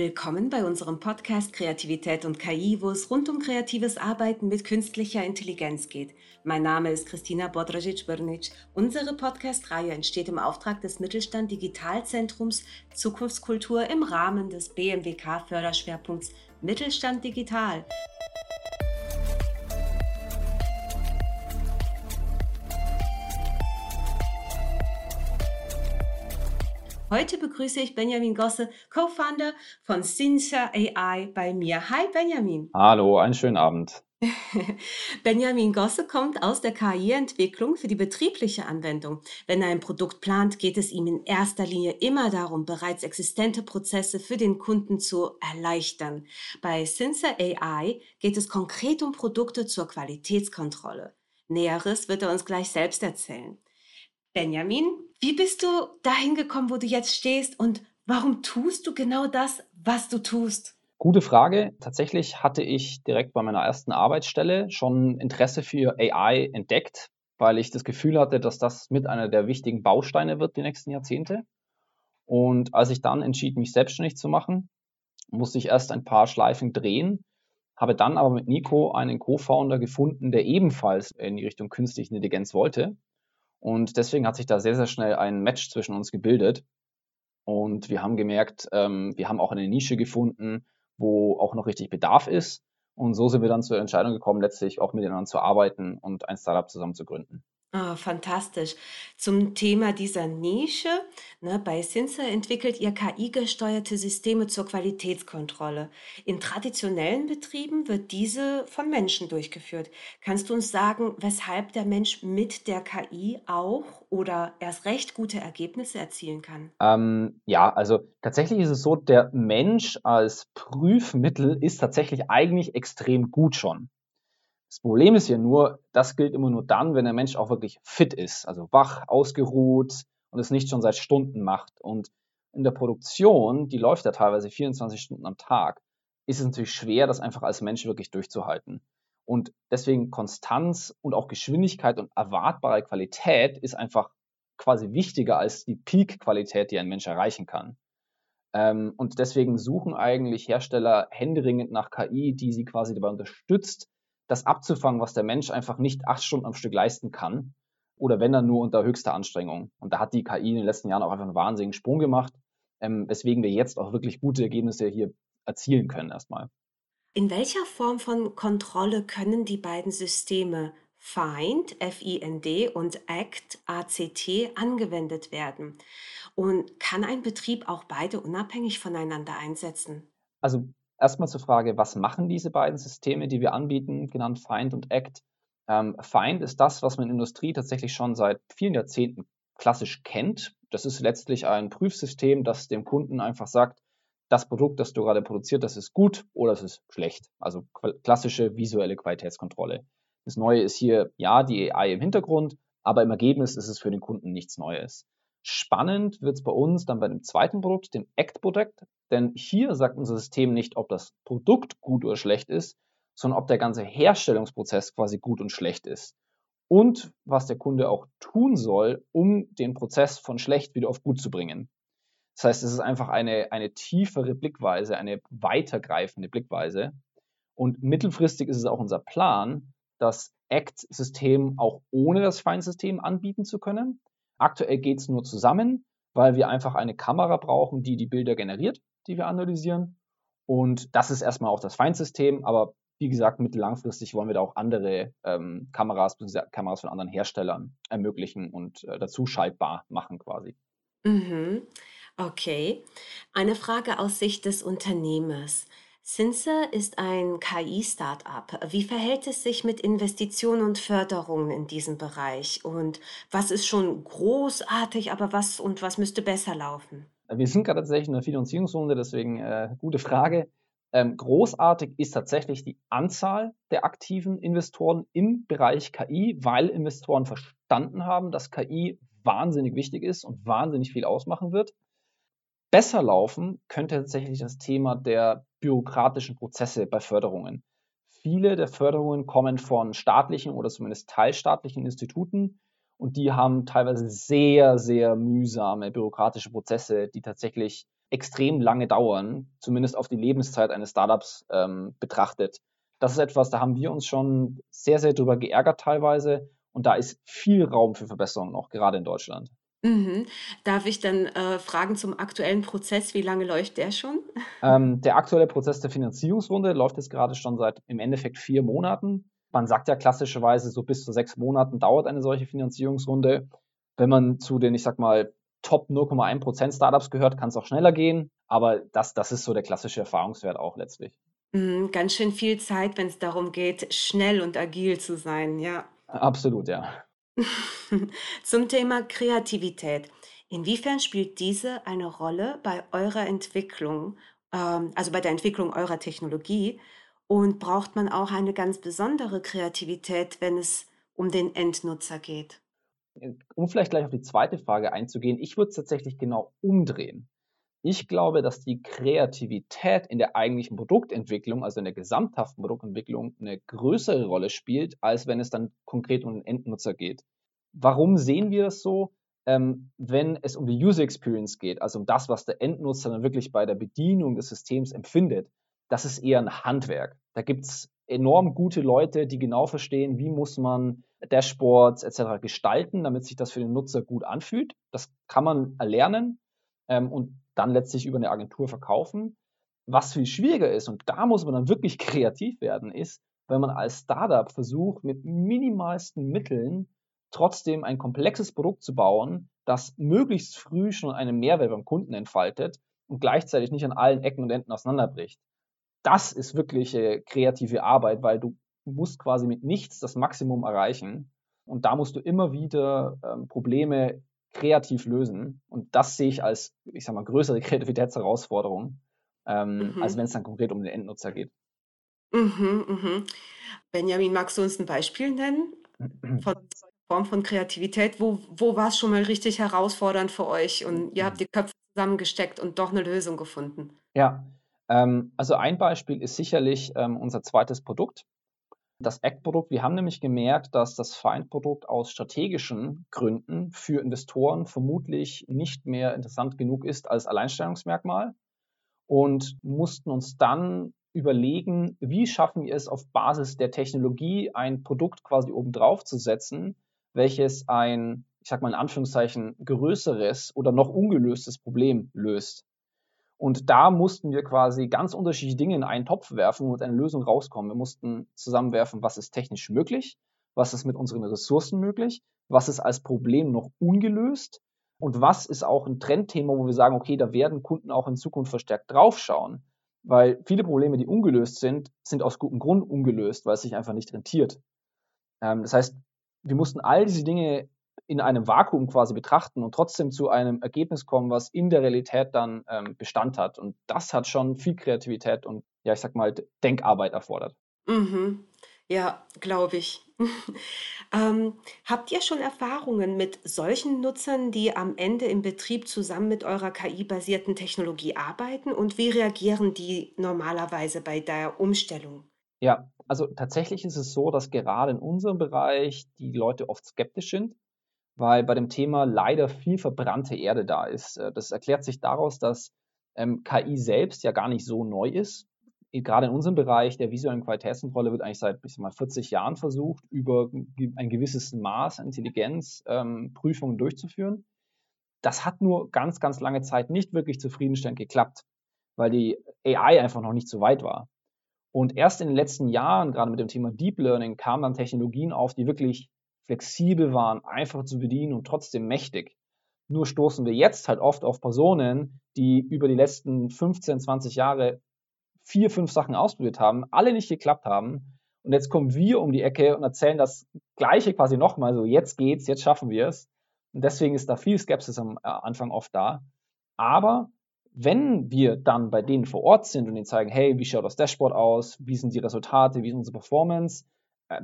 Willkommen bei unserem Podcast Kreativität und KI, wo es rund um kreatives Arbeiten mit künstlicher Intelligenz geht. Mein Name ist Christina Bodrajic-Birnic. Unsere Podcast-Reihe entsteht im Auftrag des Mittelstand Digitalzentrums Zukunftskultur im Rahmen des BMWK-Förderschwerpunkts Mittelstand Digital. Heute begrüße ich Benjamin Gosse, Co-Founder von Sinsa AI bei mir. Hi Benjamin. Hallo, einen schönen Abend. Benjamin Gosse kommt aus der KI-Entwicklung für die betriebliche Anwendung. Wenn er ein Produkt plant, geht es ihm in erster Linie immer darum, bereits existente Prozesse für den Kunden zu erleichtern. Bei Sinsa AI geht es konkret um Produkte zur Qualitätskontrolle. Näheres wird er uns gleich selbst erzählen. Benjamin, wie bist du dahin gekommen, wo du jetzt stehst und warum tust du genau das, was du tust? Gute Frage. Tatsächlich hatte ich direkt bei meiner ersten Arbeitsstelle schon Interesse für AI entdeckt, weil ich das Gefühl hatte, dass das mit einer der wichtigen Bausteine wird die nächsten Jahrzehnte. Und als ich dann entschied, mich selbstständig zu machen, musste ich erst ein paar Schleifen drehen, habe dann aber mit Nico einen Co-Founder gefunden, der ebenfalls in die Richtung künstliche Intelligenz wollte. Und deswegen hat sich da sehr, sehr schnell ein Match zwischen uns gebildet. Und wir haben gemerkt, ähm, wir haben auch eine Nische gefunden, wo auch noch richtig Bedarf ist. Und so sind wir dann zur Entscheidung gekommen, letztlich auch miteinander zu arbeiten und ein Startup zusammen zu gründen. Ah, fantastisch. Zum Thema dieser Nische, ne, bei Cinza entwickelt ihr KI-gesteuerte Systeme zur Qualitätskontrolle. In traditionellen Betrieben wird diese von Menschen durchgeführt. Kannst du uns sagen, weshalb der Mensch mit der KI auch oder erst recht gute Ergebnisse erzielen kann? Ähm, ja, also tatsächlich ist es so, der Mensch als Prüfmittel ist tatsächlich eigentlich extrem gut schon. Das Problem ist hier nur, das gilt immer nur dann, wenn der Mensch auch wirklich fit ist, also wach, ausgeruht und es nicht schon seit Stunden macht. Und in der Produktion, die läuft ja teilweise 24 Stunden am Tag, ist es natürlich schwer, das einfach als Mensch wirklich durchzuhalten. Und deswegen Konstanz und auch Geschwindigkeit und erwartbare Qualität ist einfach quasi wichtiger als die Peak-Qualität, die ein Mensch erreichen kann. Ähm, und deswegen suchen eigentlich Hersteller händeringend nach KI, die sie quasi dabei unterstützt, das abzufangen, was der Mensch einfach nicht acht Stunden am Stück leisten kann. Oder wenn dann nur unter höchster Anstrengung. Und da hat die KI in den letzten Jahren auch einfach einen wahnsinnigen Sprung gemacht, ähm, weswegen wir jetzt auch wirklich gute Ergebnisse hier erzielen können erstmal. In welcher Form von Kontrolle können die beiden Systeme FIND, F-I-N-D und ACT, A-C-T angewendet werden? Und kann ein Betrieb auch beide unabhängig voneinander einsetzen? Also Erstmal zur Frage, was machen diese beiden Systeme, die wir anbieten, genannt Find und Act? Ähm, Find ist das, was man in der Industrie tatsächlich schon seit vielen Jahrzehnten klassisch kennt. Das ist letztlich ein Prüfsystem, das dem Kunden einfach sagt, das Produkt, das du gerade produziert, das ist gut oder es ist schlecht. Also klassische visuelle Qualitätskontrolle. Das Neue ist hier, ja, die AI im Hintergrund, aber im Ergebnis ist es für den Kunden nichts Neues. Spannend wird es bei uns dann bei dem zweiten Produkt, dem Act-Produkt, denn hier sagt unser System nicht, ob das Produkt gut oder schlecht ist, sondern ob der ganze Herstellungsprozess quasi gut und schlecht ist. Und was der Kunde auch tun soll, um den Prozess von schlecht wieder auf gut zu bringen. Das heißt, es ist einfach eine, eine tiefere Blickweise, eine weitergreifende Blickweise. Und mittelfristig ist es auch unser Plan, das ACT-System auch ohne das Feinsystem anbieten zu können. Aktuell geht es nur zusammen, weil wir einfach eine Kamera brauchen, die die Bilder generiert, die wir analysieren. Und das ist erstmal auch das Feindsystem, aber wie gesagt, mittellangfristig wollen wir da auch andere ähm, Kameras, Kameras von anderen Herstellern ermöglichen und äh, dazu schaltbar machen quasi. Mhm. Okay. Eine Frage aus Sicht des Unternehmers. Cinsa ist ein KI-Startup. Wie verhält es sich mit Investitionen und Förderungen in diesem Bereich? Und was ist schon großartig, aber was und was müsste besser laufen? Wir sind gerade tatsächlich in der Finanzierungsrunde, deswegen äh, gute Frage. Ähm, großartig ist tatsächlich die Anzahl der aktiven Investoren im Bereich KI, weil Investoren verstanden haben, dass KI wahnsinnig wichtig ist und wahnsinnig viel ausmachen wird. Besser laufen könnte tatsächlich das Thema der bürokratischen Prozesse bei Förderungen. Viele der Förderungen kommen von staatlichen oder zumindest teilstaatlichen Instituten und die haben teilweise sehr, sehr mühsame bürokratische Prozesse, die tatsächlich extrem lange dauern, zumindest auf die Lebenszeit eines Startups ähm, betrachtet. Das ist etwas, da haben wir uns schon sehr, sehr drüber geärgert teilweise. Und da ist viel Raum für Verbesserungen noch, gerade in Deutschland. Mhm. Darf ich dann äh, fragen zum aktuellen Prozess, wie lange läuft der schon? Ähm, der aktuelle Prozess der Finanzierungsrunde läuft jetzt gerade schon seit im Endeffekt vier Monaten. Man sagt ja klassischerweise, so bis zu sechs Monaten dauert eine solche Finanzierungsrunde. Wenn man zu den, ich sag mal, Top 0,1% Startups gehört, kann es auch schneller gehen. Aber das, das ist so der klassische Erfahrungswert auch letztlich. Mhm, ganz schön viel Zeit, wenn es darum geht, schnell und agil zu sein, ja. Absolut, ja. Zum Thema Kreativität. Inwiefern spielt diese eine Rolle bei eurer Entwicklung, ähm, also bei der Entwicklung eurer Technologie? Und braucht man auch eine ganz besondere Kreativität, wenn es um den Endnutzer geht? um vielleicht gleich auf die zweite Frage einzugehen, ich würde es tatsächlich genau umdrehen. Ich glaube, dass die Kreativität in der eigentlichen Produktentwicklung, also in der gesamthaften Produktentwicklung, eine größere Rolle spielt, als wenn es dann konkret um den Endnutzer geht. Warum sehen wir das so? Ähm, wenn es um die User Experience geht, also um das, was der Endnutzer dann wirklich bei der Bedienung des Systems empfindet, das ist eher ein Handwerk. Da gibt es enorm gute Leute, die genau verstehen, wie muss man Dashboards etc. gestalten, damit sich das für den Nutzer gut anfühlt. Das kann man erlernen ähm, und dann letztlich über eine Agentur verkaufen. Was viel schwieriger ist, und da muss man dann wirklich kreativ werden, ist, wenn man als Startup versucht, mit minimalsten Mitteln trotzdem ein komplexes Produkt zu bauen, das möglichst früh schon einen Mehrwert beim Kunden entfaltet und gleichzeitig nicht an allen Ecken und Enden auseinanderbricht. Das ist wirklich äh, kreative Arbeit, weil du musst quasi mit nichts das Maximum erreichen. Und da musst du immer wieder ähm, Probleme kreativ lösen. Und das sehe ich als, ich sag mal, größere Kreativitätsherausforderung, ähm, mhm. als wenn es dann konkret um den Endnutzer geht. Mhm, mhm. Benjamin, magst du uns ein Beispiel nennen von Form von Kreativität? Wo, wo war es schon mal richtig herausfordernd für euch und ihr habt die Köpfe zusammengesteckt und doch eine Lösung gefunden? Ja, ähm, also ein Beispiel ist sicherlich ähm, unser zweites Produkt das Act-Produkt. Wir haben nämlich gemerkt, dass das Find-Produkt aus strategischen Gründen für Investoren vermutlich nicht mehr interessant genug ist als Alleinstellungsmerkmal und mussten uns dann überlegen, wie schaffen wir es auf Basis der Technologie ein Produkt quasi obendrauf zu setzen, welches ein, ich sag mal in Anführungszeichen, größeres oder noch ungelöstes Problem löst. Und da mussten wir quasi ganz unterschiedliche Dinge in einen Topf werfen und eine Lösung rauskommen. Wir mussten zusammenwerfen, was ist technisch möglich, was ist mit unseren Ressourcen möglich, was ist als Problem noch ungelöst und was ist auch ein Trendthema, wo wir sagen, okay, da werden Kunden auch in Zukunft verstärkt draufschauen. Weil viele Probleme, die ungelöst sind, sind aus gutem Grund ungelöst, weil es sich einfach nicht rentiert. Ähm, das heißt, wir mussten all diese Dinge in einem Vakuum quasi betrachten und trotzdem zu einem Ergebnis kommen, was in der Realität dann ähm, Bestand hat. Und das hat schon viel Kreativität und ja, ich sag mal, Denkarbeit erfordert. Mhm. Ja, glaube ich. ähm, habt ihr schon Erfahrungen mit solchen Nutzern, die am Ende im Betrieb zusammen mit eurer KI-basierten Technologie arbeiten? Und wie reagieren die normalerweise bei der Umstellung? Ja, also tatsächlich ist es so, dass gerade in unserem Bereich die Leute oft skeptisch sind weil bei dem Thema leider viel verbrannte Erde da ist. Äh, das erklärt sich daraus, dass ähm, KI selbst ja gar nicht so neu ist. Gerade in unserem Bereich der visuellen Qualitätskontrolle wird eigentlich seit ich mal, 40 Jahren versucht, über ein gewisses Maß Intelligenz ähm, Prüfungen durchzuführen. Das hat nur ganz, ganz lange Zeit nicht wirklich zufriedenstellend geklappt, weil die AI einfach noch nicht so weit war. Und erst in den letzten Jahren, gerade mit dem Thema Deep Learning, kamen dann Technologien auf, die wirklich flexibel waren, einfach zu bedienen und trotzdem mächtig. Nur stoßen wir jetzt halt oft auf Personen, die über die letzten 15, 20 Jahre vier, fünf Sachen ausprobiert haben, alle nicht geklappt haben. Und jetzt kommen wir um die Ecke und erzählen das Gleiche quasi nochmal, so jetzt geht's, jetzt schaffen wir es. Und deswegen ist da viel Skepsis am äh, Anfang oft da. Aber wenn wir dann bei denen vor Ort sind und ihnen zeigen, hey, wie schaut das Dashboard aus, wie sind die Resultate, wie ist unsere Performance,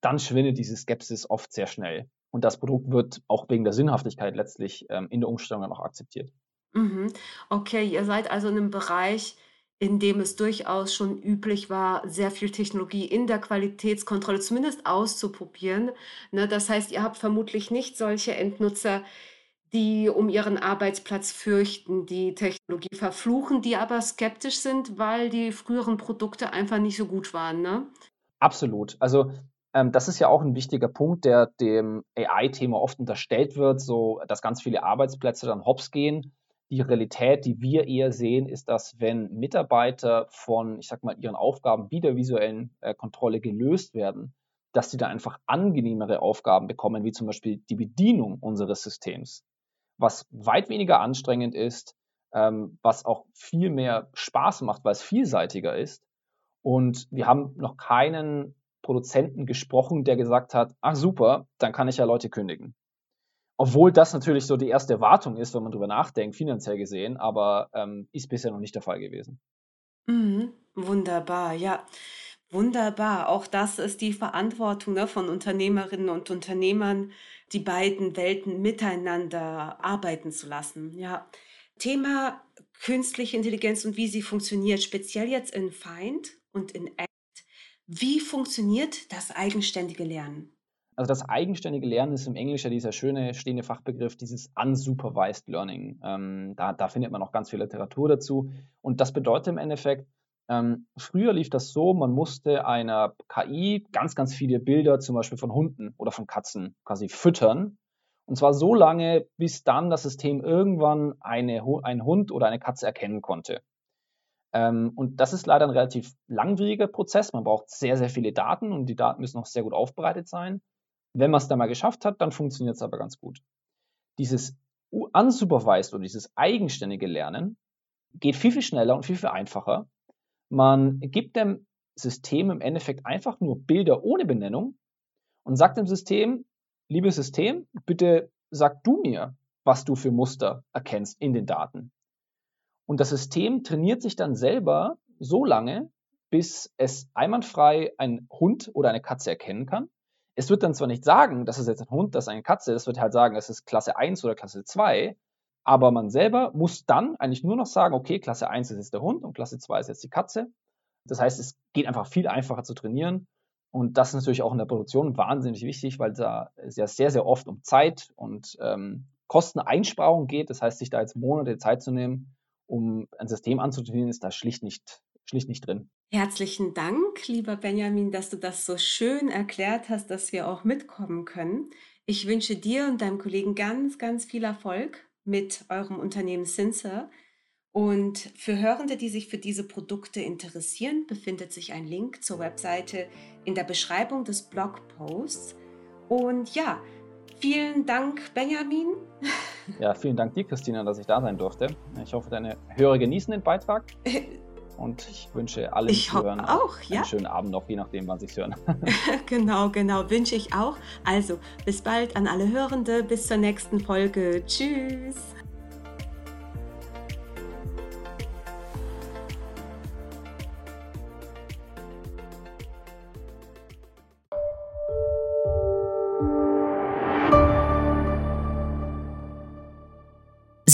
dann schwindet diese Skepsis oft sehr schnell. Und das Produkt wird auch wegen der Sinnhaftigkeit letztlich ähm, in der Umstellung dann auch akzeptiert. Mhm. Okay, ihr seid also in einem Bereich, in dem es durchaus schon üblich war, sehr viel Technologie in der Qualitätskontrolle zumindest auszuprobieren. Ne, das heißt, ihr habt vermutlich nicht solche Endnutzer, die um ihren Arbeitsplatz fürchten, die Technologie verfluchen, die aber skeptisch sind, weil die früheren Produkte einfach nicht so gut waren, ne? Absolut. Also ähm, das ist ja auch ein wichtiger Punkt, der dem AI-Thema oft unterstellt wird, so dass ganz viele Arbeitsplätze dann hops gehen. Die Realität, die wir eher sehen, ist, dass wenn Mitarbeiter von, ich sag mal, ihren Aufgaben wie der visuellen äh, Kontrolle gelöst werden, dass sie da einfach angenehmere Aufgaben bekommen, wie zum Beispiel die Bedienung unseres Systems was weit weniger anstrengend ist, ähm, was auch viel mehr Spaß macht, weil es vielseitiger ist. Und wir haben noch keinen Produzenten gesprochen, der gesagt hat, ach super, dann kann ich ja Leute kündigen. Obwohl das natürlich so die erste Erwartung ist, wenn man drüber nachdenkt, finanziell gesehen, aber ähm, ist bisher noch nicht der Fall gewesen. Mhm, wunderbar, ja. Wunderbar. Auch das ist die Verantwortung ne, von Unternehmerinnen und Unternehmern, die beiden Welten miteinander arbeiten zu lassen. Ja. Thema künstliche Intelligenz und wie sie funktioniert, speziell jetzt in Find und in. Wie funktioniert das eigenständige Lernen? Also das eigenständige Lernen ist im Englischen dieser schöne stehende Fachbegriff, dieses unsupervised Learning. Ähm, da, da findet man auch ganz viel Literatur dazu. Und das bedeutet im Endeffekt, ähm, früher lief das so, man musste einer KI ganz, ganz viele Bilder zum Beispiel von Hunden oder von Katzen quasi füttern. Und zwar so lange, bis dann das System irgendwann eine, einen Hund oder eine Katze erkennen konnte. Ähm, und das ist leider ein relativ langwieriger Prozess. Man braucht sehr, sehr viele Daten und die Daten müssen auch sehr gut aufbereitet sein. Wenn man es dann mal geschafft hat, dann funktioniert es aber ganz gut. Dieses unsupervised oder dieses eigenständige Lernen geht viel, viel schneller und viel, viel einfacher man gibt dem System im Endeffekt einfach nur Bilder ohne Benennung und sagt dem System, liebes System, bitte sag du mir, was du für Muster erkennst in den Daten. Und das System trainiert sich dann selber so lange, bis es einwandfrei einen Hund oder eine Katze erkennen kann. Es wird dann zwar nicht sagen, das ist jetzt ein Hund, das ist eine Katze, es wird halt sagen, es ist Klasse 1 oder Klasse 2, aber man selber muss dann eigentlich nur noch sagen, okay, Klasse 1 ist jetzt der Hund und Klasse 2 ist jetzt die Katze. Das heißt, es geht einfach viel einfacher zu trainieren. Und das ist natürlich auch in der Produktion wahnsinnig wichtig, weil da es ja sehr, sehr oft um Zeit und ähm, Kosteneinsparung geht. Das heißt, sich da jetzt Monate Zeit zu nehmen, um ein System anzutrainieren, ist da schlicht nicht, schlicht nicht drin. Herzlichen Dank, lieber Benjamin, dass du das so schön erklärt hast, dass wir auch mitkommen können. Ich wünsche dir und deinem Kollegen ganz, ganz viel Erfolg mit eurem Unternehmen Sincer. Und für Hörende, die sich für diese Produkte interessieren, befindet sich ein Link zur Webseite in der Beschreibung des Blogposts. Und ja, vielen Dank, Benjamin. Ja, vielen Dank dir, Christina, dass ich da sein durfte. Ich hoffe, deine Hörer genießen den Beitrag. Und ich wünsche allen ich Zuhörern auch, ja? einen schönen Abend noch, je nachdem, wann sie es hören. genau, genau, wünsche ich auch. Also, bis bald an alle Hörende, bis zur nächsten Folge. Tschüss.